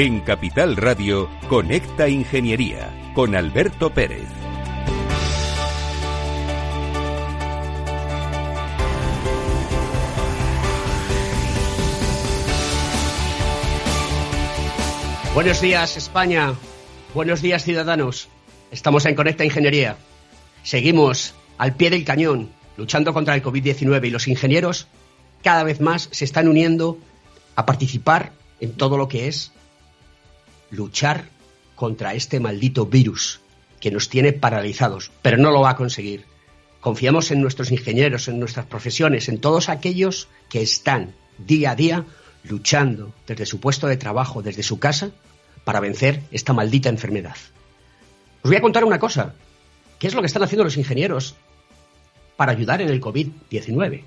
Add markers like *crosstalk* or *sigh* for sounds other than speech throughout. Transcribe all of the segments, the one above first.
En Capital Radio, Conecta Ingeniería con Alberto Pérez. Buenos días, España. Buenos días, ciudadanos. Estamos en Conecta Ingeniería. Seguimos al pie del cañón, luchando contra el COVID-19 y los ingenieros cada vez más se están uniendo a participar en todo lo que es luchar contra este maldito virus que nos tiene paralizados, pero no lo va a conseguir. Confiamos en nuestros ingenieros, en nuestras profesiones, en todos aquellos que están día a día luchando desde su puesto de trabajo, desde su casa, para vencer esta maldita enfermedad. Os voy a contar una cosa. ¿Qué es lo que están haciendo los ingenieros para ayudar en el COVID-19?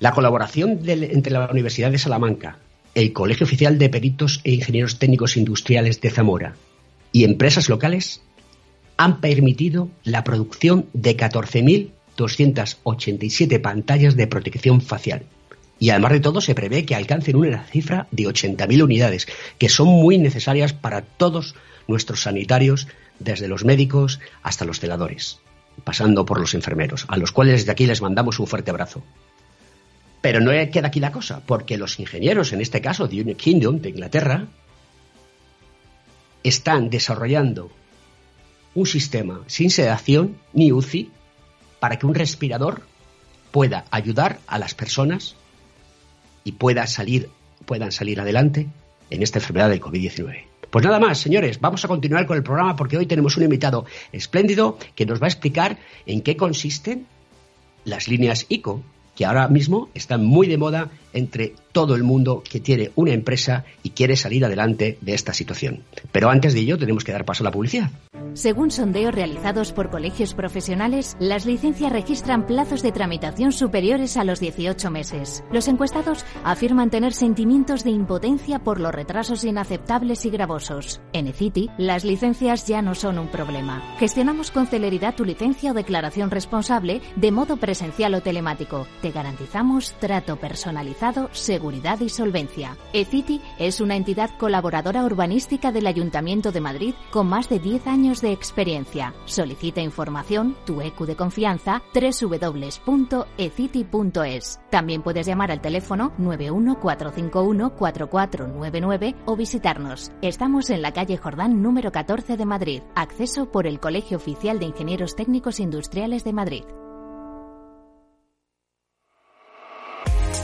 La colaboración entre la Universidad de Salamanca, el Colegio Oficial de Peritos e Ingenieros Técnicos Industriales de Zamora y empresas locales han permitido la producción de 14.287 pantallas de protección facial. Y además de todo, se prevé que alcancen una cifra de 80.000 unidades, que son muy necesarias para todos nuestros sanitarios, desde los médicos hasta los celadores, pasando por los enfermeros, a los cuales desde aquí les mandamos un fuerte abrazo. Pero no queda aquí la cosa, porque los ingenieros, en este caso de United Kingdom, de Inglaterra, están desarrollando un sistema sin sedación ni UCI para que un respirador pueda ayudar a las personas y salir, puedan salir adelante en esta enfermedad del COVID-19. Pues nada más, señores, vamos a continuar con el programa porque hoy tenemos un invitado espléndido que nos va a explicar en qué consisten las líneas ICO, que ahora mismo están muy de moda entre todo el mundo que tiene una empresa y quiere salir adelante de esta situación. Pero antes de ello tenemos que dar paso a la publicidad. Según sondeos realizados por colegios profesionales, las licencias registran plazos de tramitación superiores a los 18 meses. Los encuestados afirman tener sentimientos de impotencia por los retrasos inaceptables y gravosos. En eCity, las licencias ya no son un problema. Gestionamos con celeridad tu licencia o declaración responsable de modo presencial o telemático. Te garantizamos trato personalizado, seguridad y solvencia. eCity es una entidad colaboradora urbanística del Ayuntamiento de Madrid con más de 10 años de experiencia. Solicita información, tu EQ de confianza, www.ecity.es. También puedes llamar al teléfono 914514499 o visitarnos. Estamos en la calle Jordán número 14 de Madrid. Acceso por el Colegio Oficial de Ingenieros Técnicos Industriales de Madrid.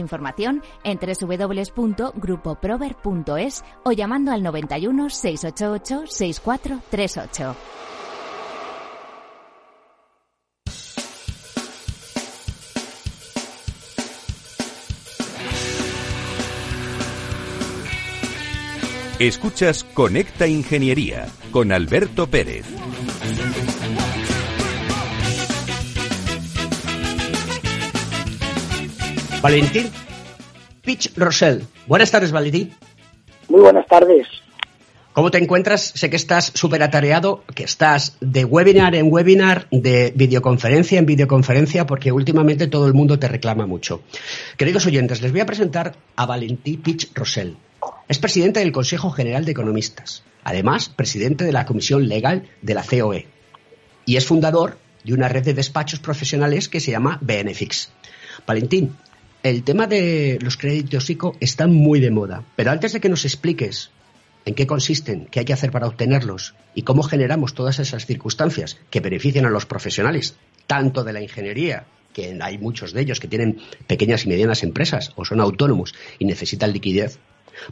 información en www.grupoprover.es o llamando al 91 688 6438. Escuchas Conecta Ingeniería con Alberto Pérez. Valentín Pitch Rosell. Buenas tardes, Valentín. Muy buenas tardes. ¿Cómo te encuentras? Sé que estás súper atareado, que estás de webinar en webinar, de videoconferencia en videoconferencia, porque últimamente todo el mundo te reclama mucho. Queridos oyentes, les voy a presentar a Valentín Pitch Rosell. Es presidente del Consejo General de Economistas, además presidente de la Comisión Legal de la COE, y es fundador de una red de despachos profesionales que se llama Benefix. Valentín, el tema de los créditos ICO está muy de moda, pero antes de que nos expliques en qué consisten, qué hay que hacer para obtenerlos y cómo generamos todas esas circunstancias que benefician a los profesionales, tanto de la ingeniería, que hay muchos de ellos que tienen pequeñas y medianas empresas o son autónomos y necesitan liquidez,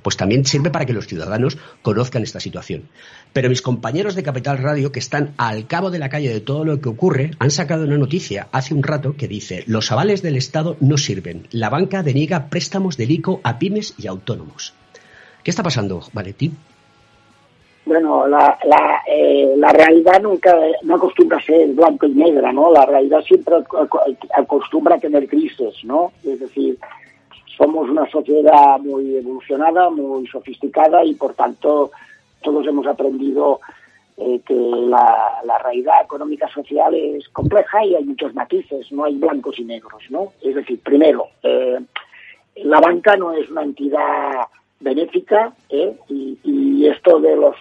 pues también sirve para que los ciudadanos conozcan esta situación. Pero mis compañeros de Capital Radio, que están al cabo de la calle de todo lo que ocurre, han sacado una noticia hace un rato que dice, los avales del Estado no sirven. La banca deniega préstamos del ICO a pymes y autónomos. ¿Qué está pasando, Valentín? Bueno, la, la, eh, la, realidad nunca no acostumbra a ser blanco y negra, ¿no? La realidad siempre acostumbra a tener grises, ¿no? Es decir, somos una sociedad muy evolucionada, muy sofisticada y por tanto todos hemos aprendido eh, que la, realidad económica social es compleja y hay muchos matices, no hay blancos y negros, ¿no? Es decir, primero, eh, la banca no es una entidad benéfica ¿eh? y, esto de los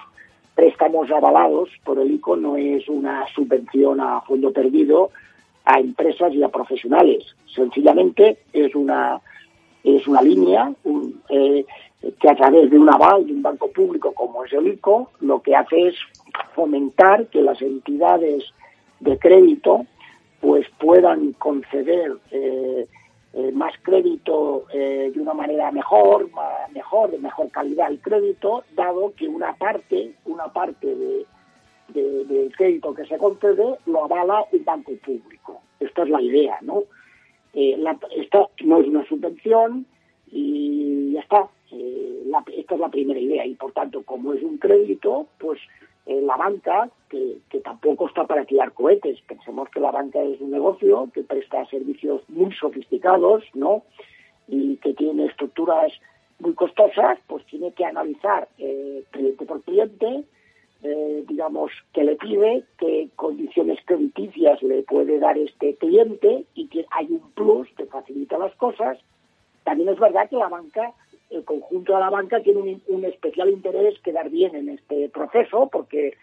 préstamos avalados por el ICO no es una subvención a fondo perdido a empresas y a profesionales. Sencillamente es una, es una línea eh, que a través de un aval de un banco público como es el ICO, lo que hace es fomentar que las entidades de crédito pues puedan conceder eh, eh, más crédito de una manera mejor, mejor, de mejor calidad el crédito, dado que una parte, una parte de, del crédito que se concede lo avala un banco público. Esta es la idea, ¿no? Eh, esta no es una subvención y ya está. esta es la primera idea y por tanto, como es un crédito, pues la banca, que, tampoco está para tirar cohetes. Pensemos que la banca es un negocio que presta servicios muy sofisticados, ¿no? Y que tiene estructuras muy costosas, pues tiene que analizar eh, cliente por cliente, eh, digamos, qué le pide, qué condiciones crediticias le puede dar este cliente y que hay un plus que facilita las cosas. También es verdad que la banca el conjunto de la banca tiene un, especial interés quedar bien en este proceso porque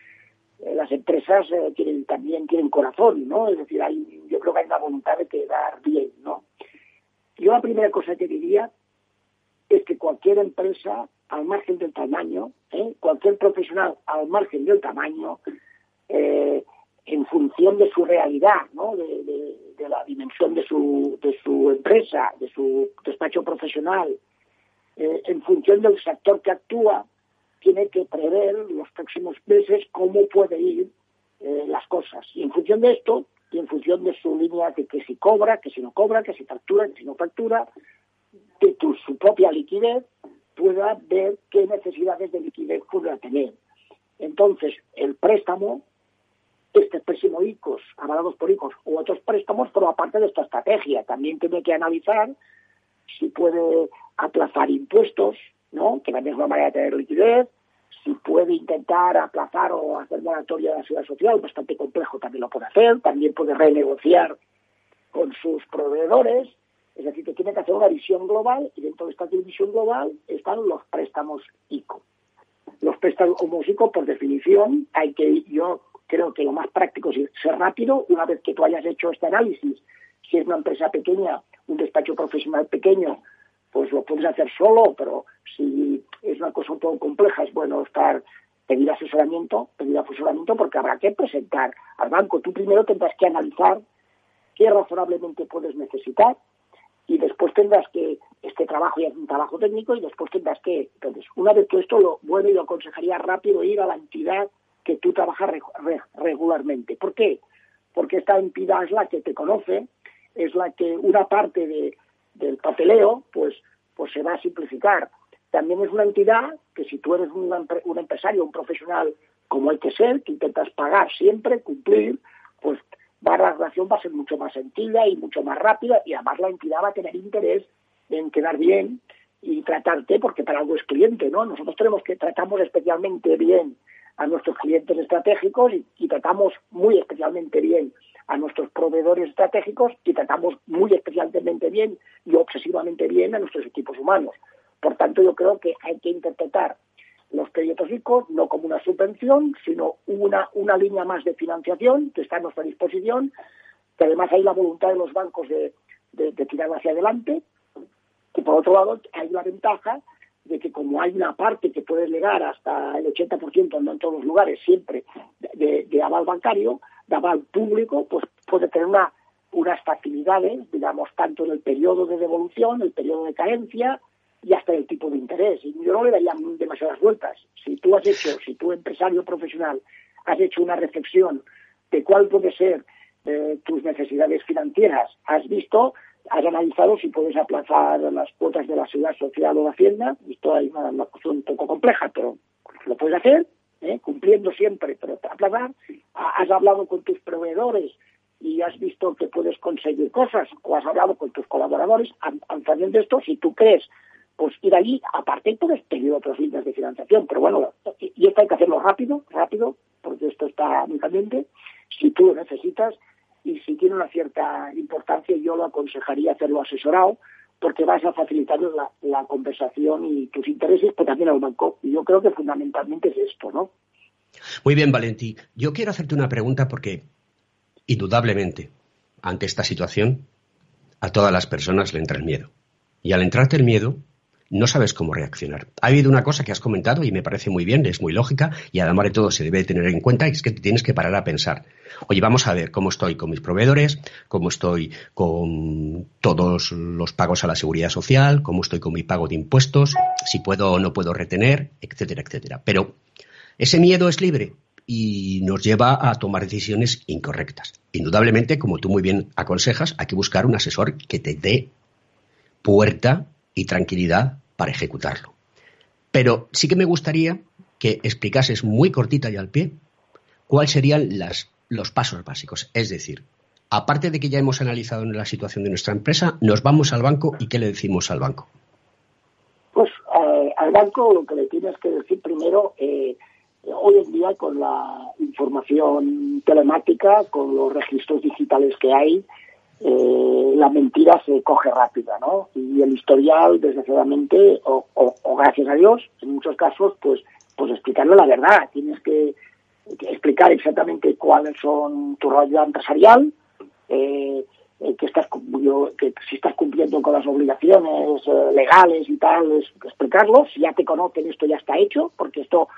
eh, las empresas eh, también tienen corazón, ¿no? Es decir, hay, yo creo que hay una voluntad de quedar bien, ¿no? Yo la primera cosa que diría es que cualquier empresa, al margen del tamaño, ¿eh? cualquier profesional al margen del tamaño, en función de su realidad, ¿no? De, la dimensión de su, de su empresa, de su despacho profesional, eh, en función del sector que actúa, tiene que prever los próximos meses cómo puede ir eh, las cosas. Y en función de esto, y en función de su línea de que si cobra, que si no cobra, que si factura, que si no factura, de su propia liquidez, pueda ver qué necesidades de liquidez pueda tener. Entonces, el préstamo, este préstamo ICOs, avalados por ICOs, u otros préstamos, forma parte de esta estrategia. También tiene que analizar si puede aplazar impuestos, ¿no? que también es manera de tener liquidez, si puede intentar aplazar o hacer moratoria de la seguridad social, bastante complejo también lo puede hacer, también puede renegociar con sus proveedores, es decir, que tiene que hacer una visión global y dentro de esta visión global están los préstamos ICO. Los préstamos ICO, por definición, hay que, yo creo que lo más práctico es ser rápido, una vez que tú hayas hecho este análisis, si es una empresa pequeña, un despacho profesional pequeño, pues lo puedes hacer solo, pero si es una cosa un poco compleja, es bueno estar pedir asesoramiento, pedir asesoramiento porque habrá que presentar al banco. Tú primero tendrás que analizar qué razonablemente puedes necesitar y después tendrás que, este trabajo ya es un trabajo técnico y después tendrás que, entonces, una vez que esto, lo bueno y lo aconsejaría rápido ir a la entidad que tú trabajas regularmente. ¿Por qué? Porque esta entidad es la que te conoce, es la que una parte de, del papeleo, pues, pues se va a simplificar. También es una entidad que si tú eres un, un empresario, un profesional como hay que ser, que intentas pagar siempre, cumplir, pues va, la relación va a ser mucho más sencilla y mucho más rápida y además la entidad va a tener interés en quedar bien y tratarte porque para algo es cliente, ¿no? Nosotros tenemos que tratamos especialmente bien a nuestros clientes estratégicos y tratamos muy especialmente bien a nuestros proveedores estratégicos y tratamos muy especialmente bien y obsesivamente bien a nuestros equipos humanos. Por tanto, yo creo que hay que interpretar los créditos ICO no como una subvención, sino una, una línea más de financiación que está a nuestra disposición, que además hay la voluntad de los bancos de, de, tirar hacia adelante, y por otro lado hay la ventaja de que como hay una parte que puede llegar hasta el 80%, no en todos los lugares, siempre, de, de aval bancario, daba público, pues puede tener una, unas facilidades, digamos, tanto en el periodo de devolución, el periodo de carencia y hasta el tipo de interés. Y yo no le daría demasiadas vueltas. Si tú has hecho, si tú empresario profesional has hecho una reflexión de cuál puede ser eh, tus necesidades financieras, has visto, has analizado si puedes aplazar las cuotas de la seguridad social o de Hacienda. Esto hay una, cuestión un poco compleja, pero lo puedes hacer, ¿eh? cumpliendo siempre, pero aplazar. Has hablado con tus proveedores y has visto que puedes conseguir cosas, o has hablado con tus colaboradores, haciendo esto, si tú crees, pues ir allí, aparte puedes pedir otros líneas de financiación, pero bueno, y esto hay que hacerlo rápido, rápido, porque esto está muy caliente, si tú lo necesitas, y si tiene una cierta importancia, yo lo aconsejaría hacerlo asesorado, porque vas a facilitar la, la conversación y tus intereses, pero también al banco. Y yo creo que fundamentalmente es esto, ¿no? Muy bien, Valentí. Yo quiero hacerte una pregunta porque, indudablemente, ante esta situación, a todas las personas le entra el miedo. Y al entrarte el miedo, no sabes cómo reaccionar. Ha habido una cosa que has comentado y me parece muy bien, es muy lógica y además de todo se debe tener en cuenta, y es que tienes que parar a pensar. Oye, vamos a ver cómo estoy con mis proveedores, cómo estoy con todos los pagos a la seguridad social, cómo estoy con mi pago de impuestos, si puedo o no puedo retener, etcétera, etcétera. Pero ese miedo es libre y nos lleva a tomar decisiones incorrectas. Indudablemente, como tú muy bien aconsejas, hay que buscar un asesor que te dé puerta y tranquilidad para ejecutarlo. Pero sí que me gustaría que explicases muy cortita y al pie cuáles serían las, los pasos básicos. Es decir, aparte de que ya hemos analizado la situación de nuestra empresa, nos vamos al banco y qué le decimos al banco. Pues eh, al banco lo que le tienes que decir primero, eh, hoy en día con la información telemática, con los registros digitales que hay, eh, la mentira se coge rápida, ¿no? Y el historial, desgraciadamente, o, o, gracias a Dios, en muchos casos, pues, pues explicarle la verdad. Tienes que, explicar exactamente cuáles son tu rollo empresarial, eh, eh, que estás que si estás cumpliendo con las obligaciones legales y tal, es explicarlo. Si ya te conocen, esto ya está hecho, porque esto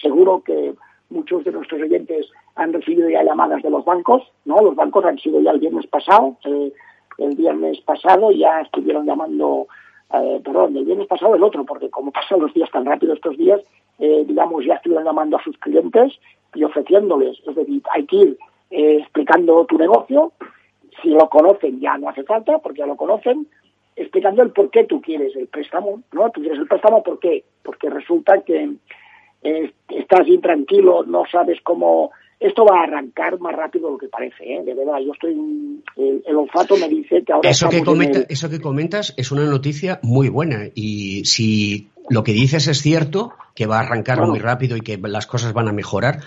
seguro que muchos de nuestros oyentes han recibido ya llamadas de los bancos, ¿no? Los bancos han sido ya el viernes pasado, el viernes pasado ya estuvieron llamando, eh, perdón, el viernes pasado el otro, porque como pasan los días tan rápido estos días, eh, digamos, ya estuvieron llamando a sus clientes y ofreciéndoles, es decir, hay que ir eh, explicando tu negocio, si lo conocen ya no hace falta, porque ya lo conocen, explicando el por qué tú quieres el préstamo, ¿no? Tú quieres el préstamo, ¿por qué? Porque resulta que estás intranquilo, no sabes cómo... Esto va a arrancar más rápido de lo que parece, ¿eh? de verdad. Yo estoy. El, olfato me dice que ahora. Eso que, eso que comentas es una noticia muy buena. Y si lo que dices es cierto, que va a arrancar muy rápido y que las cosas van a mejorar,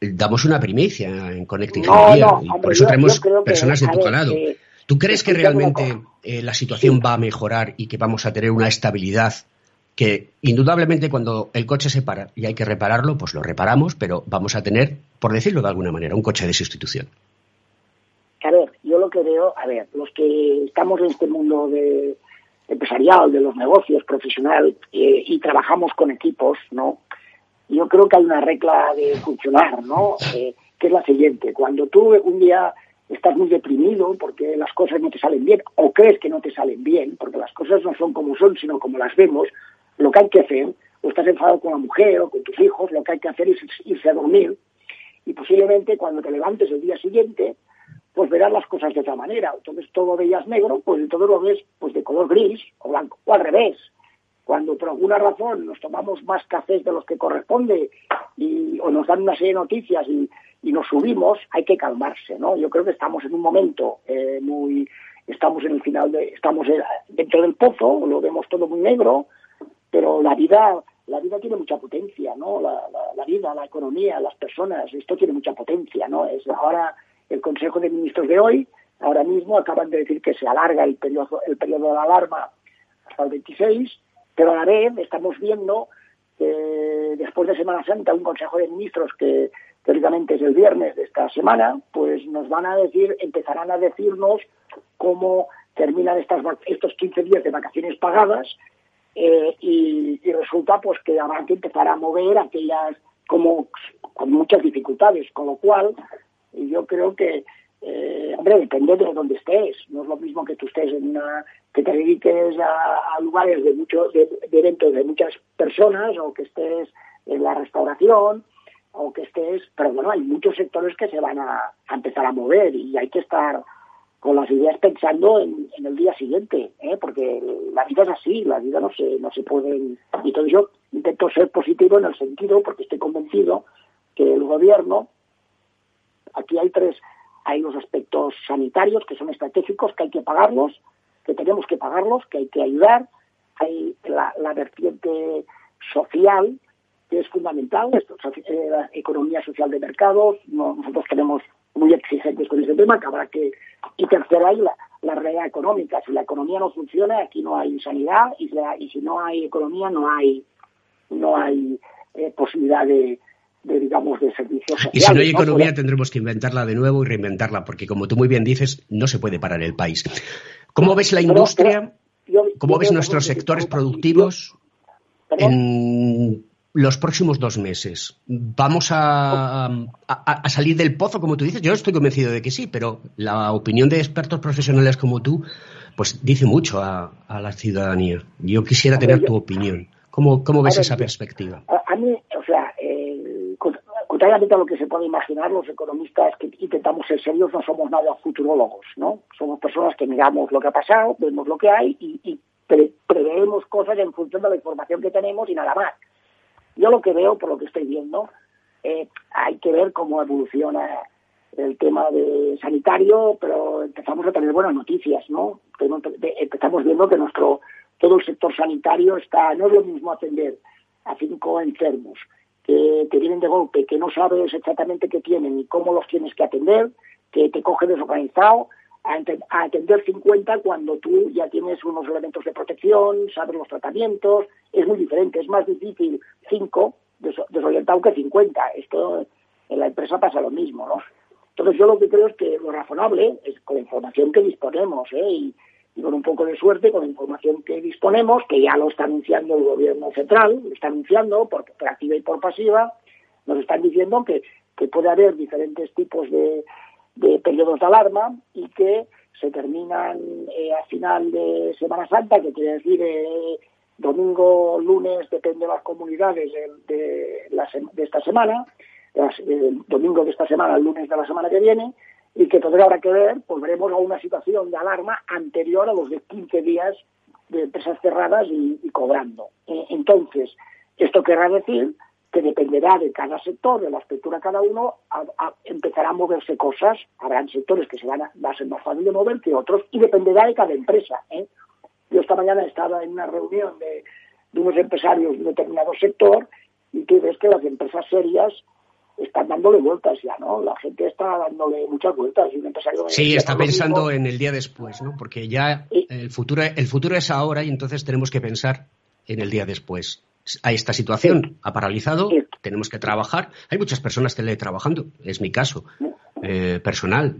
damos una primicia en Connecting no, por eso tenemos personas de tu calado. ¿Tú crees que realmente eh, la situación va a mejorar y que vamos a tener una estabilidad que indudablemente cuando el coche se para y hay que repararlo, pues lo reparamos, pero vamos a tener, por decirlo de alguna manera, un coche de sustitución. A ver, yo lo que veo, a ver, los que estamos en este mundo de empresarial, de los negocios, profesional, eh, y trabajamos con equipos, ¿no? Yo creo que hay una regla de funcionar, ¿no? Eh, que es la siguiente. Cuando tú un día estás muy deprimido porque las cosas no te salen bien, o crees que no te salen bien, porque las cosas no son como son, sino como las vemos, lo que hay que hacer, o estás enfadado con la mujer o con tus hijos, lo que hay que hacer es irse a dormir y posiblemente cuando te levantes el día siguiente, pues verás las cosas de otra manera. Entonces todo veías negro, pues entonces lo ves pues de color gris o blanco, o al revés. Cuando por alguna razón nos tomamos más cafés de los que corresponde y, o nos dan una serie de noticias y, y nos subimos, hay que calmarse, ¿no? Yo creo que estamos en un momento eh, muy, estamos en el final de, estamos dentro del pozo, lo vemos todo muy negro, pero la vida la vida tiene mucha potencia, ¿no? La, la, vida, la economía, las personas, esto tiene mucha potencia, ¿no? Es ahora el Consejo de Ministros de hoy, ahora mismo acaban de decir que se alarga el periodo, el periodo de alarma hasta el 26, pero a la vez estamos viendo que después de Semana Santa un Consejo de Ministros que teóricamente es el viernes de esta semana, pues nos van a decir, empezarán a decirnos cómo terminan estas, estos 15 días de vacaciones pagadas eh, y, resulta pues que habrá que empezar a mover aquellas como con muchas dificultades, con lo cual yo creo que eh, hombre depende de dónde estés, no es lo mismo que tú estés en una que te dediques a, lugares de muchos de, eventos de muchas personas o que estés en la restauración o que estés, pero bueno, hay muchos sectores que se van a, a empezar a mover y hay que estar con las ideas pensando en, el día siguiente, ¿eh? porque la vida es así, la vida no se, no se puede... Y yo intento ser positivo en el sentido, porque estoy convencido que el gobierno, aquí hay tres, hay los aspectos sanitarios que son estratégicos, que hay que pagarlos, que tenemos que pagarlos, que hay que ayudar, hay la, vertiente social, que es fundamental, esto, eh, la economía social de mercados, nosotros tenemos muy exigentes con ese tema, que habrá que... Y tercero hay la, la realidad económica. Si la economía no funciona, aquí no hay sanidad y, y si no hay economía no hay no hay eh, posibilidad de, digamos, de servicios sociales. Y si no hay economía tendremos que inventarla de nuevo y reinventarla, porque como tú muy bien dices, no se puede parar el país. ¿Cómo ves la industria? ¿Cómo ves nuestros sectores productivos en los próximos dos meses? ¿Vamos a, salir del pozo, como tú dices? Yo estoy convencido de que sí, pero la opinión de expertos profesionales como tú, pues dice mucho a, la ciudadanía. Yo quisiera tener tu opinión. ¿Cómo, cómo ves esa perspectiva? A, mí, o sea, eh, contrariamente a lo que se puede imaginar, los economistas que intentamos ser serios no somos nada futurólogos, ¿no? Somos personas que miramos lo que ha pasado, vemos lo que hay y, y preveemos cosas en función de la información que tenemos y nada más. Yo lo que veo, por lo que estoy viendo, eh, hay que ver cómo evoluciona el tema de sanitario, pero empezamos a tener buenas noticias, ¿no? Empezamos viendo que nuestro todo el sector sanitario está, no es lo mismo atender a cinco enfermos que te vienen de golpe, que no sabes exactamente qué tienen y cómo los tienes que atender, que te coge desorganizado, a, atender 50 cuando tú ya tienes unos elementos de protección, sabes los tratamientos, es muy diferente, es más difícil 5 desorientado que 50. Esto en la empresa pasa lo mismo, ¿no? Entonces yo lo que creo es que lo razonable es con la información que disponemos, ¿eh? Y, con un poco de suerte, con la información que disponemos, que ya lo está anunciando el gobierno central, lo está anunciando por, activa y por pasiva, nos están diciendo que, que puede haber diferentes tipos de, de periodos de alarma y que se terminan eh, a final de Semana Santa, que quiere decir eh, domingo, lunes, depende de las comunidades de, de, esta semana, el domingo de esta semana, el lunes de la semana que viene, y que todavía habrá que ver, pues veremos a una situación de alarma anterior a los de 15 días de empresas cerradas y, cobrando. Eh, entonces, esto querrá decir que dependerá de cada sector, de la estructura de cada uno, empezará a moverse cosas. Habrán sectores que se van a, va a ser más fácil de mover que otros y dependerá de cada empresa. ¿eh? Yo esta mañana estaba en una reunión de, unos empresarios de un determinado sector y tú ves que las empresas serias están dándole vueltas ya, ¿no? La gente está dándole muchas vueltas. Y un empresario sí, está pensando en el día después, ¿no? Porque ya el futuro, el futuro es ahora y entonces tenemos que pensar en el día después a esta situación ha paralizado, tenemos que trabajar. Hay muchas personas teletrabajando, es mi caso eh, personal,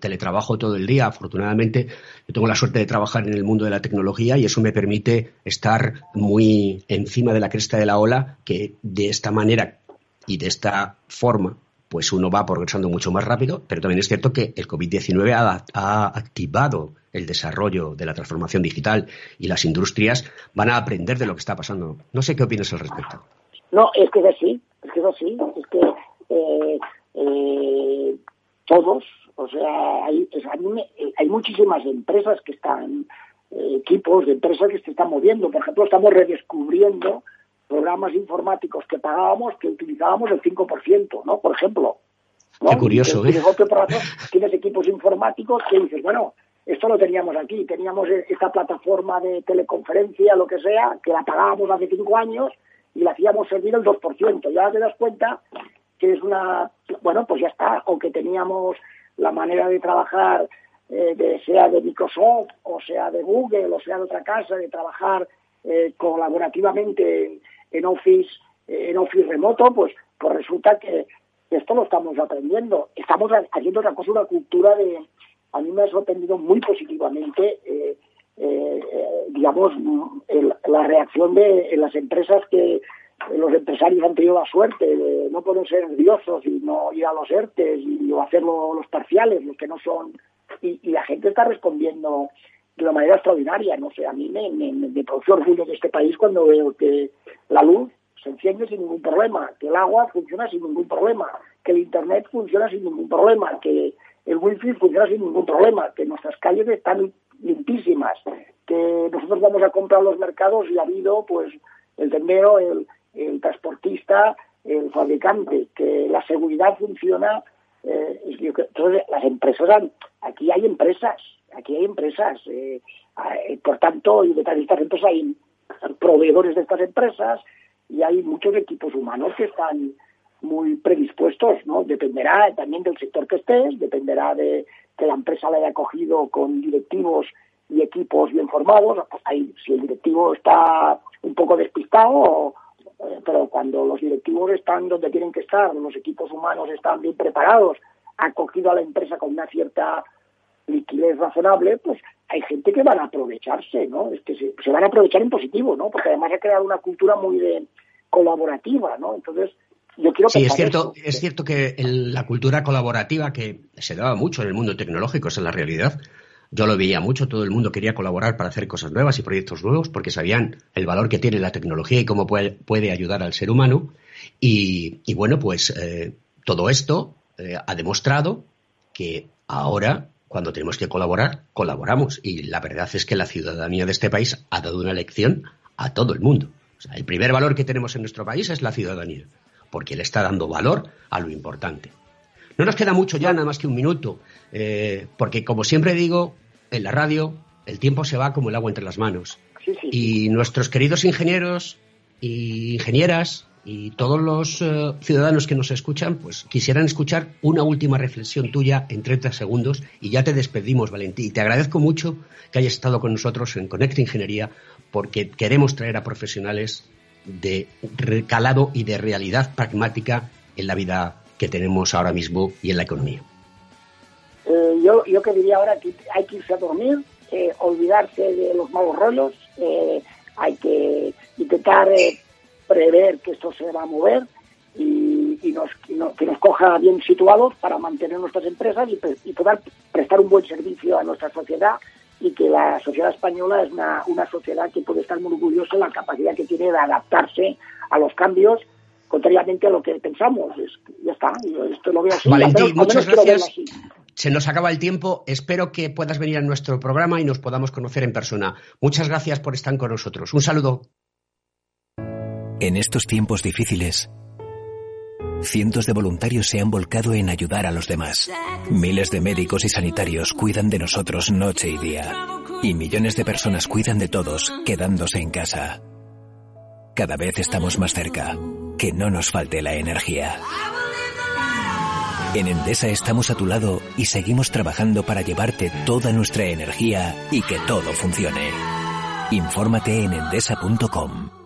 teletrabajo todo el día. Afortunadamente, yo tengo la suerte de trabajar en el mundo de la tecnología y eso me permite estar muy encima de la cresta de la ola, que de esta manera y de esta forma pues uno va progresando mucho más rápido, pero también es cierto que el COVID-19 ha, activado el desarrollo de la transformación digital y las industrias van a aprender de lo que está pasando. No sé qué opinas al respecto. No, es que es así, es que es así, es que eh, eh, todos, o sea, hay, hay muchísimas empresas que están, eh, equipos de empresas que se están moviendo. Por ejemplo, estamos redescubriendo programas informáticos que pagábamos que utilizábamos el 5%, ¿no? Por ejemplo. Qué curioso, ¿eh? tienes equipos informáticos que dices, bueno, esto lo teníamos aquí, teníamos esta plataforma de teleconferencia, lo que sea, que la pagábamos hace cinco años y la hacíamos servir el 2%. Ya te das cuenta que es una, bueno, pues ya está, o que teníamos la manera de trabajar, eh, sea de Microsoft, o sea de Google, o sea de otra casa, de trabajar eh, colaborativamente en Office, eh, en Office remoto, pues, pues resulta que esto lo estamos aprendiendo. Estamos haciendo otra cosa, una cultura de... A mí me ha sorprendido muy positivamente, eh, eh, digamos, la reacción de las empresas que los empresarios han tenido la suerte de no poder ser nerviosos y no ir a los ERTES y, o hacerlo los parciales, los que no son... Y la gente está respondiendo de una manera extraordinaria. No sé, a mí me, me, me produce orgullo de este país cuando veo que la luz se enciende sin ningún problema, que el agua funciona sin ningún problema, que el Internet funciona sin ningún problema, que el wifi funciona sin ningún problema, que nuestras calles están limpísimas, que nosotros vamos a comprar los mercados y ha habido pues el tendero, el, transportista, el fabricante, que la seguridad funciona. Eh, entonces, las empresas, aquí hay empresas, aquí hay empresas, eh, eh, por tanto, y de estas empresas hay proveedores de estas empresas y hay muchos equipos humanos que están muy predispuestos, ¿no? Dependerá también del sector que estés, dependerá de que la empresa la haya cogido con directivos y equipos bien formados. Hay, si el directivo está un poco despistado, eh, pero cuando los directivos están donde tienen que estar, los equipos humanos están bien preparados, han cogido a la empresa con una cierta liquidez razonable, pues hay gente que van a aprovecharse, ¿no? Es que se, van a aprovechar en positivo, ¿no? Porque además ha creado una cultura muy de, colaborativa, ¿no? Entonces, yo quiero Sí, es cierto, es cierto que la cultura colaborativa que se daba mucho en el mundo tecnológico, es en la realidad, yo lo veía mucho, todo el mundo quería colaborar para hacer cosas nuevas y proyectos nuevos porque sabían el valor que tiene la tecnología y cómo puede, ayudar al ser humano. Y, bueno, pues eh, todo esto eh, ha demostrado que ahora, cuando tenemos que colaborar, colaboramos. Y la verdad es que la ciudadanía de este país ha dado una lección a todo el mundo. el primer valor que tenemos en nuestro país es la ciudadanía, porque le está dando valor a lo importante. No nos queda mucho ya, nada más que un minuto, eh, porque como siempre digo, en la radio el tiempo se va como el agua entre las manos. Y nuestros queridos ingenieros y ingenieras y todos los eh, ciudadanos que nos escuchan, pues quisieran escuchar una última reflexión tuya en 30 segundos y ya te despedimos, Valentín. Y te agradezco mucho que hayas estado con nosotros en Conecta Ingeniería porque queremos traer a profesionales de recalado y de realidad pragmática en la vida que tenemos ahora mismo y en la economía. Eh, yo, yo que diría ahora que hay que irse a dormir, eh, olvidarse de los malos rollos, eh, hay que intentar prever que esto se va a mover y, y, nos, que nos coja bien situados para mantener nuestras empresas y, y, poder prestar un buen servicio a nuestra sociedad y que la sociedad española es una, una sociedad que puede estar muy orgullosa de la capacidad que tiene de adaptarse a los cambios contrariamente a lo que pensamos. ya está, esto lo veo así. Valentín, muchas gracias. Se nos acaba el tiempo. Espero que puedas venir a nuestro programa y nos podamos conocer en persona. Muchas gracias por estar con nosotros. Un saludo. En estos tiempos difíciles, cientos de voluntarios se han volcado en ayudar a los demás. Miles de médicos y sanitarios cuidan de nosotros noche y día. Y millones de personas cuidan de todos, quedándose en casa. Cada vez estamos más cerca que no nos falte la energía. En Endesa estamos a tu lado y seguimos trabajando para llevarte toda nuestra energía y que todo funcione. Infórmate en endesa.com.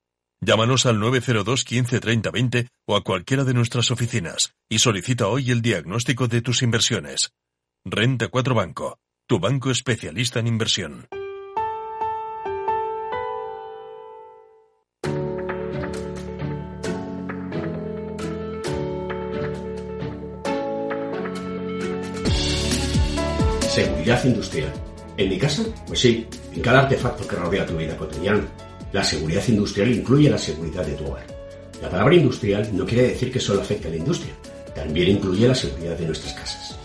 Llámanos al 902 15 30 20 o a cualquiera de nuestras oficinas y solicita hoy el diagnóstico de tus inversiones. Renta 4 Banco, tu banco especialista en inversión. Seguridad industrial. ¿En mi casa? Pues sí, en cada artefacto que rodea tu vida cotidiana. La seguridad industrial incluye la seguridad de tu hogar. La palabra industrial no quiere decir que solo afecte a la industria, también incluye la seguridad de nuestras casas.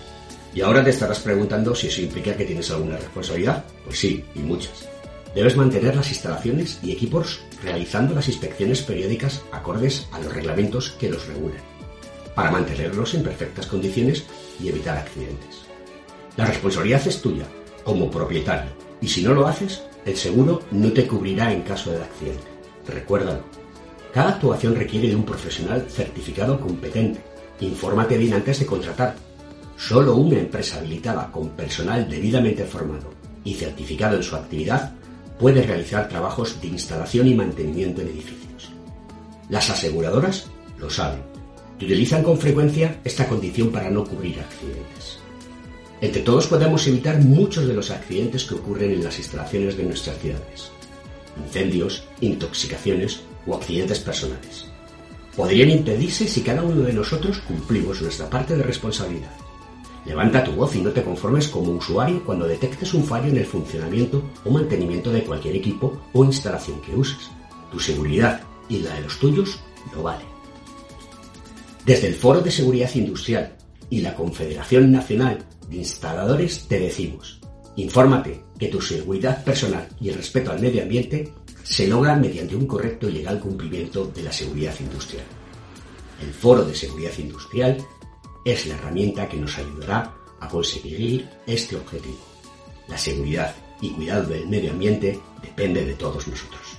Y ahora te estarás preguntando si eso implica que tienes alguna responsabilidad. Pues sí, y muchas. Debes mantener las instalaciones y equipos realizando las inspecciones periódicas acordes a los reglamentos que los regulan, para mantenerlos en perfectas condiciones y evitar accidentes. La responsabilidad es tuya, como propietario, y si no lo haces, el seguro no te cubrirá en caso de accidente. Recuérdalo. Cada actuación requiere de un profesional certificado competente. Infórmate bien antes de contratar. Solo una empresa habilitada con personal debidamente formado y certificado en su actividad puede realizar trabajos de instalación y mantenimiento en edificios. Las aseguradoras lo saben utilizan con frecuencia esta condición para no cubrir accidentes. Entre todos podemos evitar muchos de los accidentes que ocurren en las instalaciones de nuestras ciudades. Incendios, intoxicaciones o accidentes personales. Podrían impedirse si cada uno de nosotros cumplimos nuestra parte de responsabilidad. Levanta tu voz y no te conformes como usuario cuando detectes un fallo en el funcionamiento o mantenimiento de cualquier equipo o instalación que uses. Tu seguridad y la de los tuyos lo vale. Desde el Foro de Seguridad Industrial y la Confederación Nacional Instaladores te decimos, infórmate que tu seguridad personal y el respeto al medio ambiente se logran mediante un correcto y legal cumplimiento de la seguridad industrial. El Foro de Seguridad Industrial es la herramienta que nos ayudará a conseguir este objetivo. La seguridad y cuidado del medio ambiente depende de todos nosotros.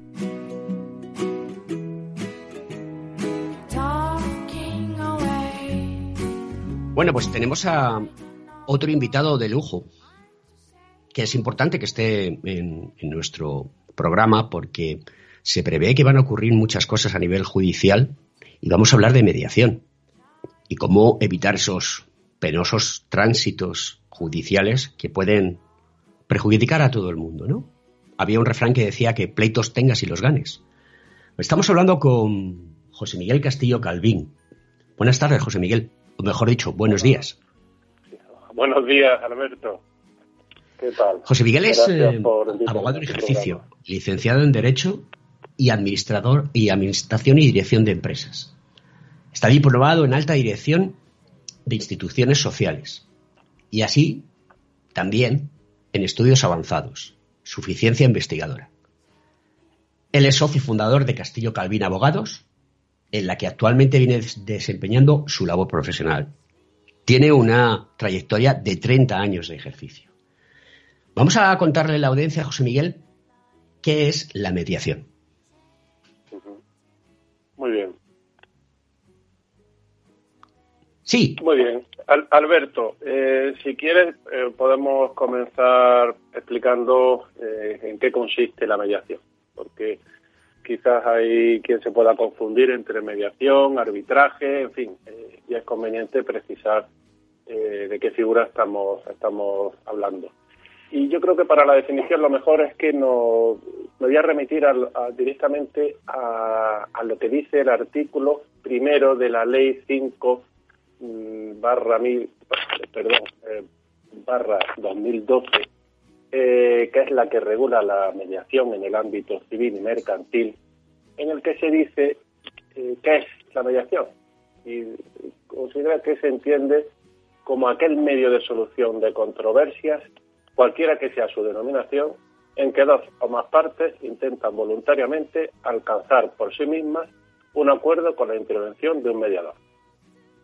Bueno, pues tenemos a otro invitado de lujo, que es importante que esté en, nuestro programa porque se prevé que van a ocurrir muchas cosas a nivel judicial y vamos a hablar de mediación y cómo evitar esos penosos tránsitos judiciales que pueden perjudicar a todo el mundo, ¿no? Había un refrán que decía que pleitos tengas y los ganes. Estamos hablando con José Miguel Castillo Calvín. Buenas tardes, José Miguel mejor dicho, buenos días. Buenos días, Alberto. ¿Qué tal? José Miguel es eh, abogado en ejercicio, licenciado en Derecho y administrador y Administración y Dirección de Empresas. Está diplomado en alta dirección de instituciones sociales y así también en estudios avanzados, suficiencia investigadora. Él es socio fundador de Castillo Calvin Abogados en la que actualmente viene desempeñando su labor profesional. Tiene una trayectoria de 30 años de ejercicio. Vamos a contarle a la audiencia, José Miguel, qué es la mediación. Muy bien. Sí. Muy bien. Alberto, eh, si quieres, eh, podemos comenzar explicando eh, en qué consiste la mediación. Porque quizás hay quien se pueda confundir entre mediación, arbitraje, en fin, eh, y es conveniente precisar eh, de qué figura estamos, hablando. Y yo creo que para la definición lo mejor es que no, me voy a remitir directamente a, lo que dice el artículo primero de la ley 5 mm, barra mil, perdón, eh, barra 2012 eh, que es la que regula la mediación en el ámbito civil y mercantil, en el que se dice eh, qué es la mediación y considera que se entiende como aquel medio de solución de controversias, cualquiera que sea su denominación, en que dos o más partes intentan voluntariamente alcanzar por sí mismas un acuerdo con la intervención de un mediador.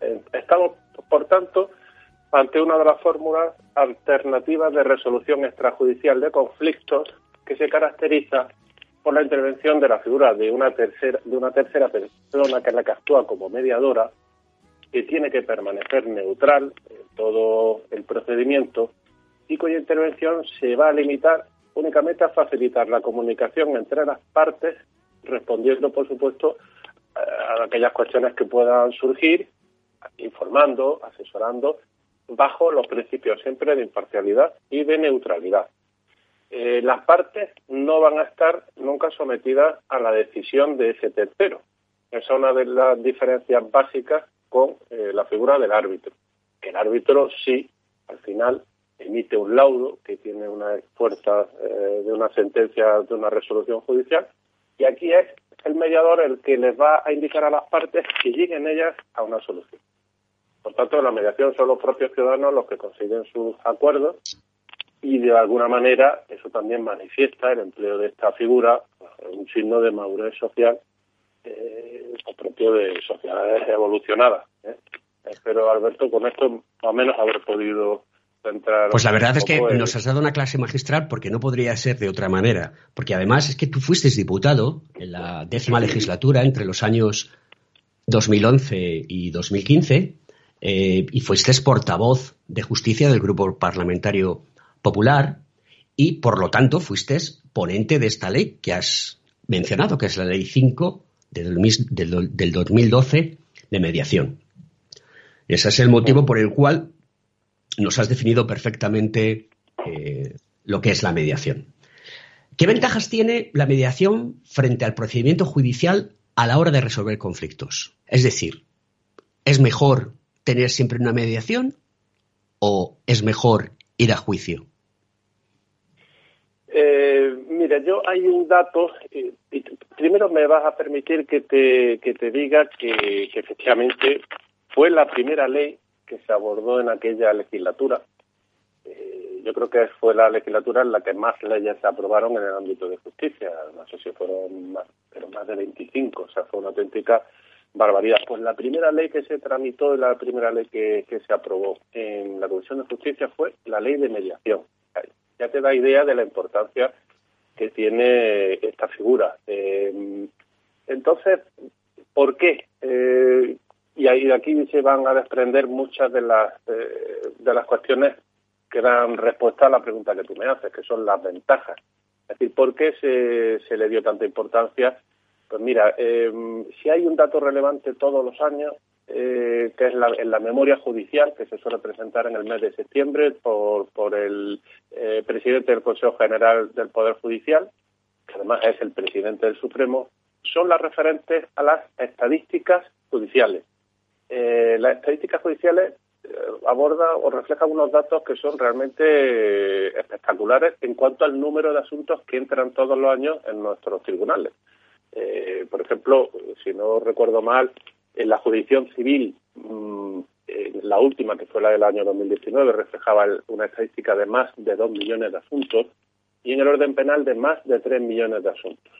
Eh, estamos, por tanto, ante una de las fórmulas alternativas de resolución extrajudicial de conflictos que se caracteriza por la intervención de la figura de una tercera de una tercera persona que es la que actúa como mediadora que tiene que permanecer neutral en todo el procedimiento y cuya intervención se va a limitar únicamente a facilitar la comunicación entre las partes respondiendo por supuesto a aquellas cuestiones que puedan surgir informando, asesorando bajo los principios siempre de imparcialidad y de neutralidad. Eh, las partes no van a estar nunca sometidas a la decisión de ese tercero. Esa es una de las diferencias básicas con eh, la figura del árbitro. Que el árbitro sí, al final, emite un laudo que tiene una fuerza eh, de una sentencia, de una resolución judicial, y aquí es el mediador el que les va a indicar a las partes que lleguen ellas a una solución. Por tanto, la mediación son los propios ciudadanos los que consiguen sus acuerdos y de alguna manera eso también manifiesta el empleo de esta figura, un signo de madurez social eh, propio de sociedades evolucionadas. ¿eh? Espero, Alberto, con esto más o menos haber podido. Pues la verdad es que nos has dado una clase magistral porque no podría ser de otra manera. Porque además es que tú fuiste diputado en la décima legislatura entre los años 2011 y 2015 eh, y fuiste portavoz de justicia del Grupo Parlamentario Popular y, por lo tanto, fuiste ponente de esta ley que has mencionado, que es la Ley 5 del, del 2012 de mediación. Ese es el motivo por el cual nos has definido perfectamente eh, lo que es la mediación. ¿Qué ventajas tiene la mediación frente al procedimiento judicial a la hora de resolver conflictos? Es decir, ¿es mejor tener siempre una mediación o es mejor ir a juicio? Eh, mira, yo hay un dato, eh, primero me vas a permitir que te, que te diga que, efectivamente fue la primera ley que se abordó en aquella legislatura. Eh, yo creo que fue la legislatura en la que más leyes se aprobaron en el ámbito de justicia. No sé si fueron más, pero más de 25. O sea, fue una auténtica barbaridad. Pues la primera ley que se tramitó y la primera ley que, se aprobó en la Comisión de Justicia fue la ley de mediación ya te da idea de la importancia que tiene esta figura. Eh, entonces, ¿por qué? Eh, y ahí aquí se van a desprender muchas de las eh, de las cuestiones que dan respuesta a la pregunta que tú me haces, que son las ventajas. Es decir, ¿por qué se, se le dio tanta importancia? Pues mira, si hay un dato relevante todos los años, eh, que es la, en la memoria judicial que se suele presentar en el mes de septiembre por, el eh, presidente del Consejo General del Poder Judicial, que además es el presidente del Supremo, son las referentes a las estadísticas judiciales. Eh, las estadísticas judiciales abordan o reflejan unos datos que son realmente espectaculares en cuanto al número de asuntos que entran todos los años en nuestros tribunales. Por ejemplo, si no recuerdo mal, en la jurisdicción civil, mm, la última, que fue la del año 2019, reflejaba una estadística de más de 2 millones de asuntos y en el orden penal de más de 3 millones de asuntos.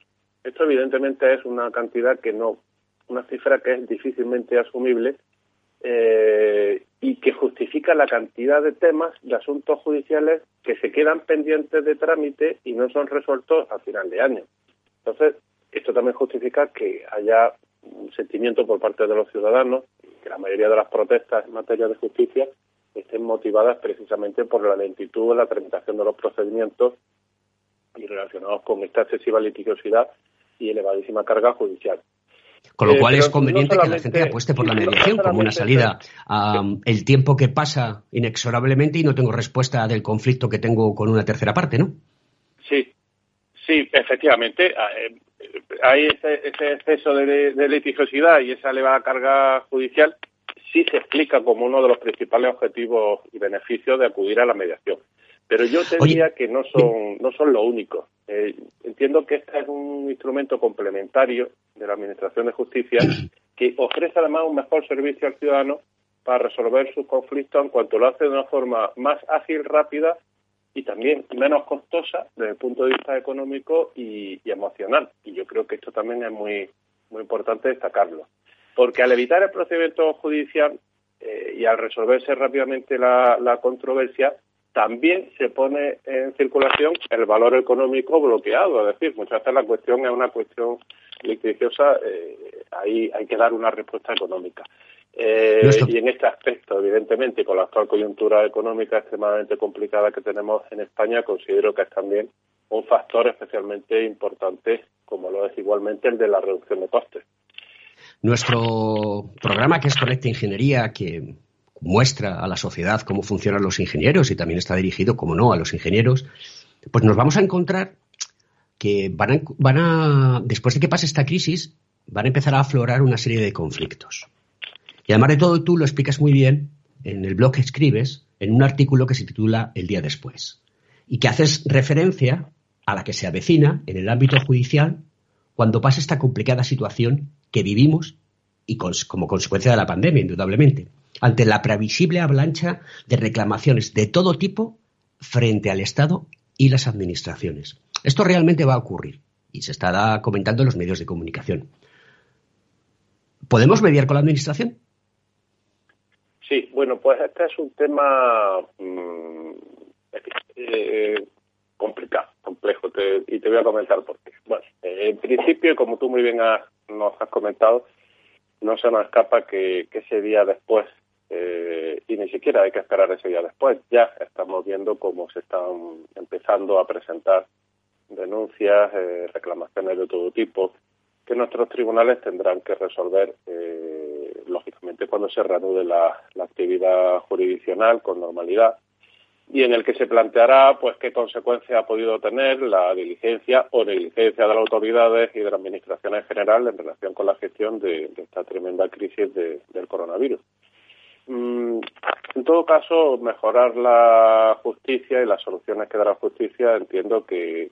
Esto evidentemente es una cantidad que no, una cifra que es difícilmente asumible eh, y que justifica la cantidad de temas, de asuntos judiciales que se quedan pendientes de trámite y no son resueltos a final de año. Entonces, esto también justifica que haya un sentimiento por parte de los ciudadanos, que la mayoría de las protestas en materia de justicia estén motivadas precisamente por la lentitud en la tramitación de los procedimientos y relacionados con esta excesiva litigiosidad y elevadísima carga judicial. Con lo eh, cual es conveniente que la gente apueste por la mediación como una salida a el tiempo que pasa inexorablemente y no tengo respuesta del conflicto que tengo con una tercera parte, ¿no? Sí, sí, efectivamente. Ah, eh, hay ese, exceso de, litigiosidad y esa elevada carga judicial sí se explica como uno de los principales objetivos y beneficios de acudir a la mediación. Pero yo te diría que no son, no son lo único. Eh, entiendo que este es un instrumento complementario de la Administración de Justicia *clears throat* que ofrece además un mejor servicio al ciudadano para resolver sus conflictos en cuanto lo hace de una forma más ágil, rápida y también menos costosa desde el punto de vista económico y, emocional. Y yo creo que esto también es muy, muy importante destacarlo. Porque al evitar el procedimiento judicial eh, y al resolverse rápidamente la, controversia, también se pone en circulación el valor económico bloqueado. Es decir, muchas veces la cuestión es una cuestión litigiosa, eh, ahí hay que dar una respuesta económica. Eh, y en este aspecto, evidentemente, con la actual coyuntura económica extremadamente complicada que tenemos en España, considero que es también un factor especialmente importante, como lo es igualmente el de la reducción de costes. Nuestro programa, que es Conecta Ingeniería, que muestra a la sociedad cómo funcionan los ingenieros y también está dirigido, como no, a los ingenieros, pues nos vamos a encontrar que van a, van a, después de que pase esta crisis, van a empezar a aflorar una serie de conflictos. Y además de todo, tú lo explicas muy bien en el blog que escribes, en un artículo que se titula El día después, y que haces referencia a la que se avecina en el ámbito judicial cuando pasa esta complicada situación que vivimos y como consecuencia de la pandemia, indudablemente, ante la previsible avalancha de reclamaciones de todo tipo frente al Estado y las administraciones. Esto realmente va a ocurrir y se estará comentando en los medios de comunicación. ¿Podemos mediar con la Administración? Sí, bueno, pues este es un tema mm, eh, complicado, complejo, y te voy a comentar por qué. Bueno, en principio, como tú muy bien nos has comentado, no se nos escapa que, ese día después, eh, y ni siquiera hay que esperar ese día después, ya estamos viendo cómo se están empezando a presentar denuncias, eh, reclamaciones de todo tipo, que nuestros tribunales tendrán que resolver, eh, lógicamente, cuando se reanude la, actividad jurisdiccional con normalidad y en el que se planteará pues qué consecuencias ha podido tener la diligencia o negligencia de las autoridades y de la administración en general en relación con la gestión de, esta tremenda crisis del coronavirus. Mm, en todo caso, mejorar la justicia y las soluciones que da la justicia entiendo que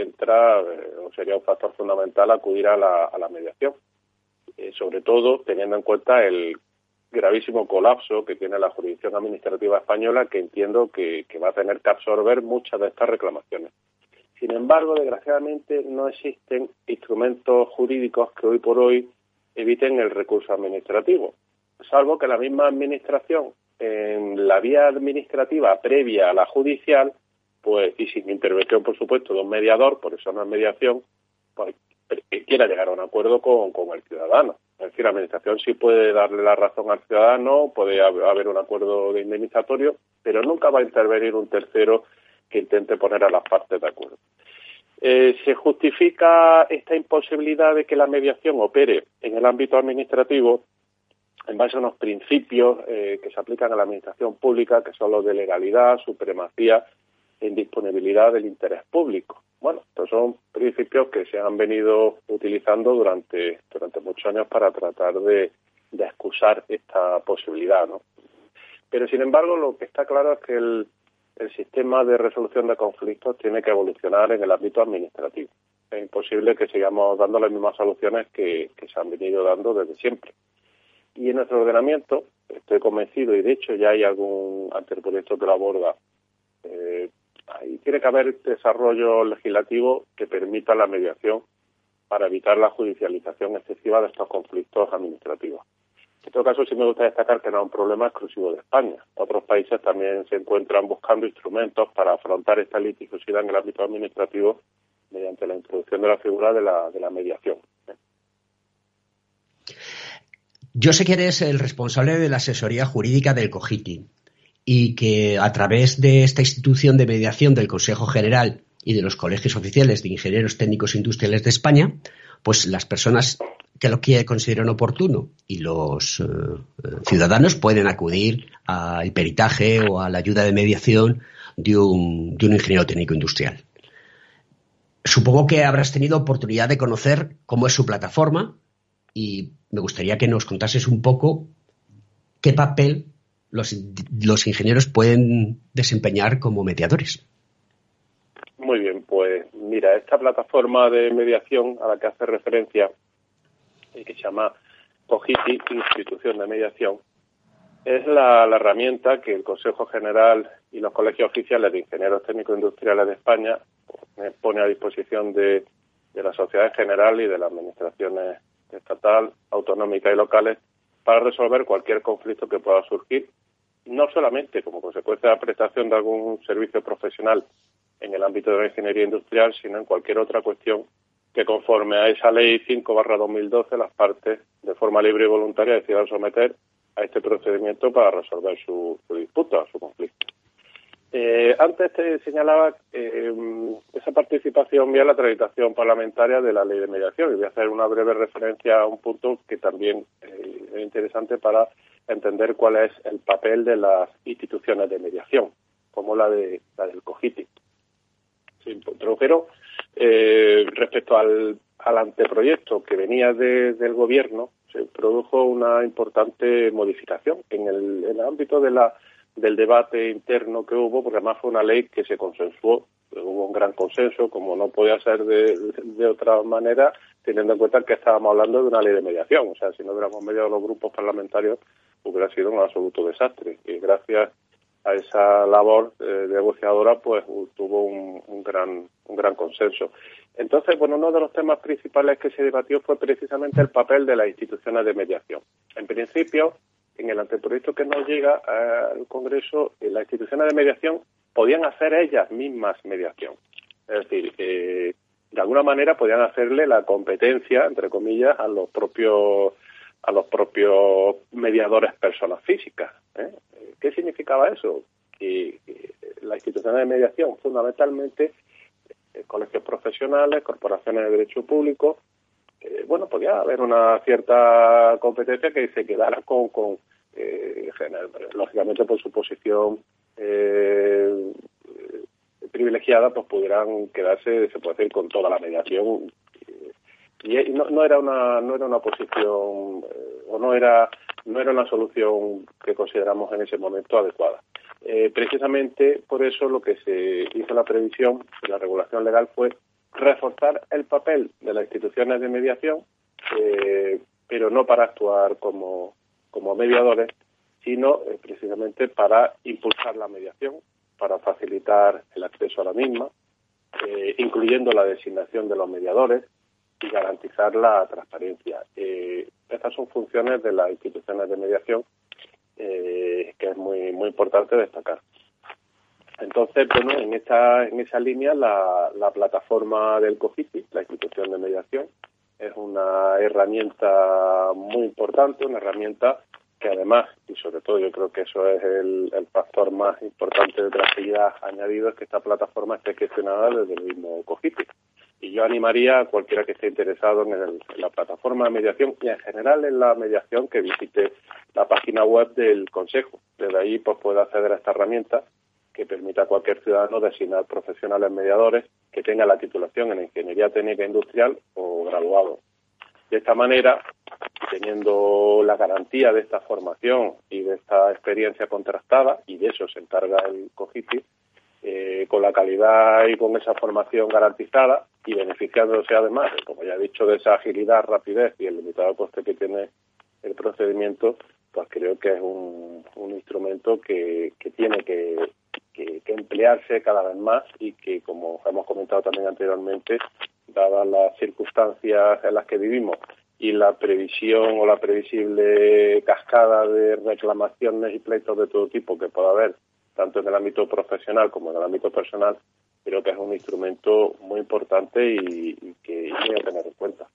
entra eh, o sería un factor fundamental acudir a la, mediación, eh, sobre todo teniendo en cuenta el gravísimo colapso que tiene la jurisdicción administrativa española, que entiendo que, va a tener que absorber muchas de estas reclamaciones. Sin embargo, desgraciadamente no existen instrumentos jurídicos que hoy por hoy eviten el recurso administrativo, salvo que la misma administración en la vía administrativa previa a la judicial pues y sin intervención, por supuesto, de un mediador, por eso no es mediación, pues, quiera llegar a un acuerdo con, con el ciudadano. Es decir, la Administración sí puede darle la razón al ciudadano, puede haber un acuerdo de indemnizatorio, pero nunca va a intervenir un tercero que intente poner a las partes de acuerdo. Eh, se justifica esta imposibilidad de que la mediación opere en el ámbito administrativo en base a unos principios eh, que se aplican a la administración pública, que son los de legalidad, supremacía en disponibilidad del interés público. Bueno, estos son principios que se han venido utilizando durante, durante muchos años para tratar de, excusar esta posibilidad, ¿no? Pero, sin embargo, lo que está claro es que el, el sistema de resolución de conflictos tiene que evolucionar en el ámbito administrativo. Es imposible que sigamos dando las mismas soluciones que, que se han venido dando desde siempre. Y en nuestro ordenamiento, estoy convencido, y de hecho ya hay algún anteproyecto que lo aborda, eh, ahí tiene que haber desarrollo legislativo que permita la mediación para evitar la judicialización excesiva de estos conflictos administrativos. En todo caso, sí me gusta destacar que no es un problema exclusivo de España. Otros países también se encuentran buscando instrumentos para afrontar esta litigiosidad en el ámbito administrativo mediante la introducción de la figura de la, de la mediación. Yo sé que eres el responsable de la asesoría jurídica del COGITI y que a través de esta institución de mediación del Consejo General y de los colegios oficiales de ingenieros técnicos industriales de España, pues las personas que lo consideren oportuno y los eh, ciudadanos pueden acudir al peritaje o a la ayuda de mediación de un, de un ingeniero técnico industrial. Supongo que habrás tenido oportunidad de conocer cómo es su plataforma y me gustaría que nos contases un poco qué papel los, los ingenieros pueden desempeñar como mediadores. Muy bien, pues mira, esta plataforma de mediación a la que hace referencia y que se llama COGITI, Institución de Mediación, es la, herramienta que el Consejo General y los colegios oficiales de ingenieros técnicos industriales de España pues, pone a disposición de, de la sociedad en general y de las administraciones estatal, autonómicas y locales para resolver cualquier conflicto que pueda surgir, no solamente como consecuencia de la prestación de algún servicio profesional en el ámbito de la ingeniería industrial, sino en cualquier otra cuestión que conforme a esa ley 5-2012 las partes de forma libre y voluntaria decidan someter a este procedimiento para resolver su, su disputa, su conflicto. Eh, antes te señalaba eh, esa participación vía la tramitación parlamentaria de la ley de mediación y voy a hacer una breve referencia a un punto que también eh, es interesante para entender cuál es el papel de las instituciones de mediación, como la de la del COGITI. Se introdujeron eh, respecto al, anteproyecto que venía del gobierno, se produjo una importante modificación en el, en el ámbito de la, del debate interno que hubo, porque además fue una ley que se consensuó, hubo un gran consenso, como no podía ser de, de otra manera, teniendo en cuenta que estábamos hablando de una ley de mediación. O sea, si no hubiéramos mediado los grupos parlamentarios, hubiera sido un absoluto desastre. Y gracias a esa labor eh, negociadora, pues tuvo un, gran, un gran consenso. Entonces, bueno, uno de los temas principales que se debatió fue precisamente el papel de las instituciones de mediación. En principio, en el anteproyecto que nos llega al Congreso, eh, las instituciones de mediación podían hacer ellas mismas mediación. Es decir, eh, de alguna manera podían hacerle la competencia, entre comillas, a los propios a los propios mediadores personas físicas. ¿eh? ¿Qué significaba eso? Que, la institución de mediación, fundamentalmente, eh, colegios profesionales, corporaciones de derecho público, eh, bueno, podía haber una cierta competencia que se quedara con, con lógicamente por su posición privilegiada, pues pudieran quedarse, se puede decir, con toda la mediación y no, no, era una no era una posición eh, o no era no era una solución que consideramos en ese momento adecuada. Eh, precisamente por eso lo que se hizo la previsión de la regulación legal fue reforzar el papel de las instituciones de mediación, eh, pero no para actuar como, como mediadores, sino precisamente para impulsar la mediación, para facilitar el acceso a la misma, incluyendo la designación de los mediadores, y garantizar la transparencia. Eh, estas son funciones de las instituciones de mediación eh, que es muy muy importante destacar. Entonces, bueno, en esta en esa línea la, la plataforma del COFITI, la institución de mediación, es una herramienta muy importante, una herramienta que además, y sobre todo yo creo que eso es el, el factor más importante de tranquilidad añadido, es que esta plataforma esté gestionada desde el mismo COFITI. Y yo animaría a cualquiera que esté interesado en, la plataforma de mediación y en general en la mediación que visite la página web del Consejo. Desde ahí pues puede acceder a esta herramienta que permita a cualquier ciudadano designar profesionales mediadores que tengan la titulación en Ingeniería Técnica Industrial o graduado. De esta manera, teniendo la garantía de esta formación y de esta experiencia contrastada, y de eso se encarga el COGITI, eh, con la calidad y con esa formación garantizada y beneficiándose además, como ya he dicho, de esa agilidad, rapidez y el limitado coste que tiene el procedimiento, pues creo que es un, instrumento que, tiene que, emplearse cada vez más y que, como hemos comentado también anteriormente, dadas las circunstancias en las que vivimos y la previsión o la previsible cascada de reclamaciones y pleitos de todo tipo que pueda haber tanto en el ámbito profesional como en el ámbito personal, creo que es un instrumento muy importante y, que hay que tener en cuenta.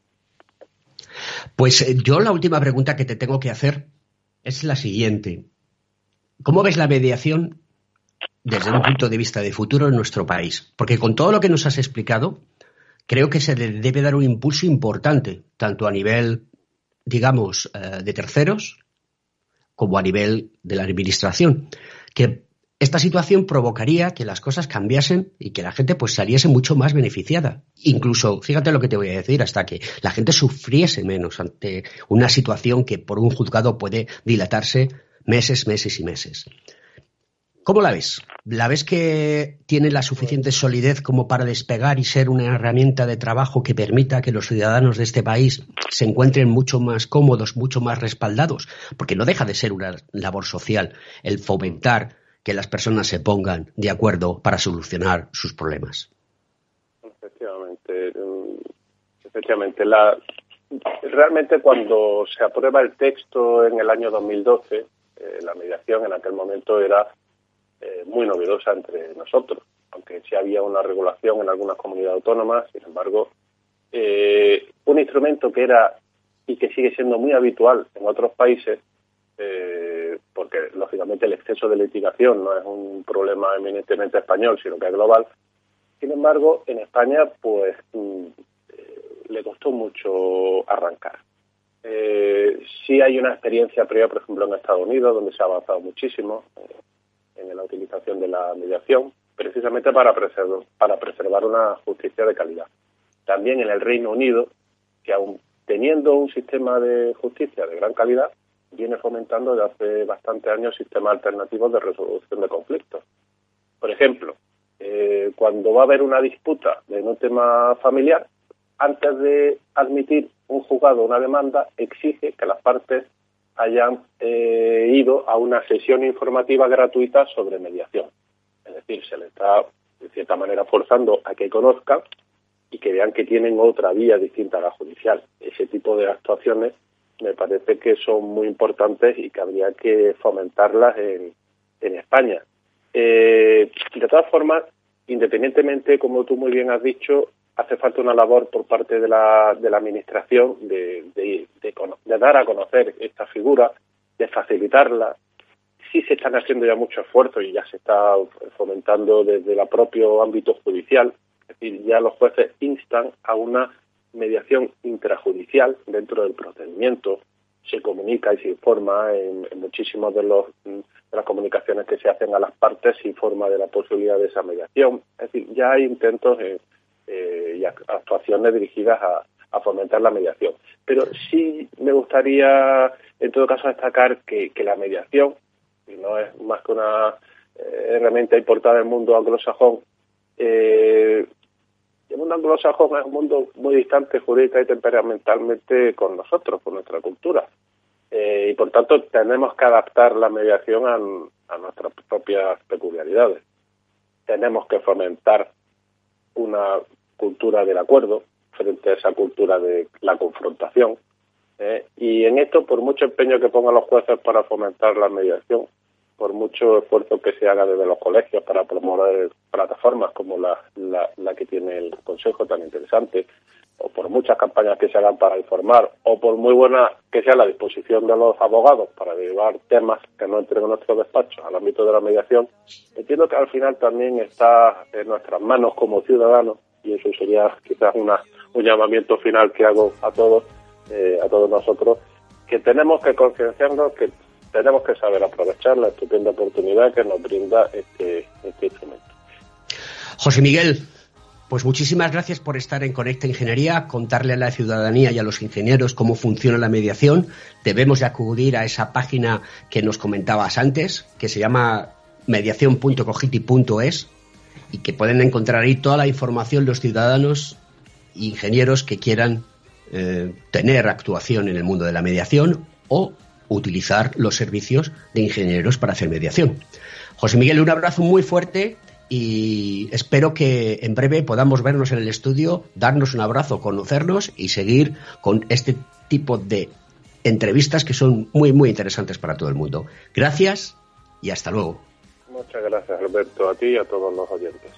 Pues eh, yo la última pregunta que te tengo que hacer es la siguiente. ¿Cómo ves la mediación desde un punto de vista de futuro en nuestro país? Porque con todo lo que nos has explicado, creo que se le debe dar un impulso importante, tanto a nivel, digamos, eh, de terceros, como a nivel de la administración, que esta situación provocaría que las cosas cambiasen y que la gente pues saliese mucho más beneficiada. Incluso, fíjate lo que te voy a decir, hasta que la gente sufriese menos ante una situación que por un juzgado puede dilatarse meses, meses y meses. ¿Cómo la ves? ¿La ves que tiene la suficiente solidez como para despegar y ser una herramienta de trabajo que permita que los ciudadanos de este país se encuentren mucho más cómodos, mucho más respaldados? Porque no deja de ser una labor social el fomentar que las personas se pongan de acuerdo para solucionar sus problemas. Efectivamente, mm, efectivamente. La, realmente cuando se aprueba el texto en el año 2012, eh, la mediación en aquel momento era eh, muy novedosa entre nosotros, aunque sí había una regulación en algunas comunidades autónomas, sin embargo, eh, un instrumento que era y que sigue siendo muy habitual en otros países eh, porque lógicamente el exceso de litigación no es un problema eminentemente español, sino que es global. Sin embargo, en España, pues mm, eh, le costó mucho arrancar. Eh, sí hay una experiencia previa, por ejemplo, en Estados Unidos, donde se ha avanzado muchísimo eh, en la utilización de la mediación, precisamente para para preservar una justicia de calidad. También en el Reino Unido, que aún teniendo un sistema de justicia de gran calidad, viene fomentando desde hace bastantes años sistemas alternativos de resolución de conflictos. Por ejemplo, eh, cuando va a haber una disputa de un tema familiar, antes de admitir un juzgado una demanda, exige que las partes hayan eh, ido a una sesión informativa gratuita sobre mediación. Es decir, se le está, de cierta manera, forzando a que conozcan y que vean que tienen otra vía distinta a la judicial. Ese tipo de actuaciones me parece que son muy importantes y que habría que fomentarlas en, en España. Eh, de todas formas, independientemente, como tú muy bien has dicho, hace falta una labor por parte de la, de la Administración de, de, dar a conocer esta figura, de facilitarla. Sí se están haciendo ya muchos esfuerzos y ya se está fomentando desde el propio ámbito judicial. Es decir, ya los jueces instan a una mediación intrajudicial dentro del procedimiento. Se comunica y se informa en, en muchísimos de los de las comunicaciones que se hacen a las partes se informa de la posibilidad de esa mediación. Es decir, ya hay intentos eh, eh, y actuaciones dirigidas a, fomentar la mediación. Pero sí me gustaría, en todo caso, destacar que, la mediación, no es más que una eh, herramienta importada del mundo anglosajón, el mundo anglosajón es un mundo muy distante jurídica y temperamentalmente con nosotros, con nuestra cultura. Eh, y por tanto tenemos que adaptar la mediación a, nuestras propias peculiaridades. Tenemos que fomentar una cultura del acuerdo frente a esa cultura de la confrontación. ¿eh? y en esto, por mucho empeño que pongan los jueces para fomentar la mediación, por mucho esfuerzo que se haga desde los colegios para promover plataformas como la, la que tiene el Consejo tan interesante, o por muchas campañas que se hagan para informar, o por muy buena que sea la disposición de los abogados para llevar temas que no entren en nuestro despacho al ámbito de la mediación, entiendo que al final también está en nuestras manos como ciudadanos, y eso sería quizás una, un llamamiento final que hago a todos, eh, a todos nosotros, que tenemos que concienciarnos que tenemos que saber aprovechar la estupenda oportunidad que nos brinda este, este instrumento. José Miguel, pues muchísimas gracias por estar en Conecta Ingeniería, contarle a la ciudadanía y a los ingenieros cómo funciona la mediación. Debemos de acudir a esa página que nos comentabas antes, que se llama mediación.cogiti.es y que pueden encontrar ahí toda la información los ciudadanos e ingenieros que quieran eh, tener actuación en el mundo de la mediación o utilizar los servicios de ingenieros para hacer mediación. José Miguel, un abrazo muy fuerte y espero que en breve podamos vernos en el estudio, darnos un abrazo, conocernos y seguir con este tipo de entrevistas que son muy, muy interesantes para todo el mundo. Gracias y hasta luego. Muchas gracias, Alberto, a ti y a todos los oyentes.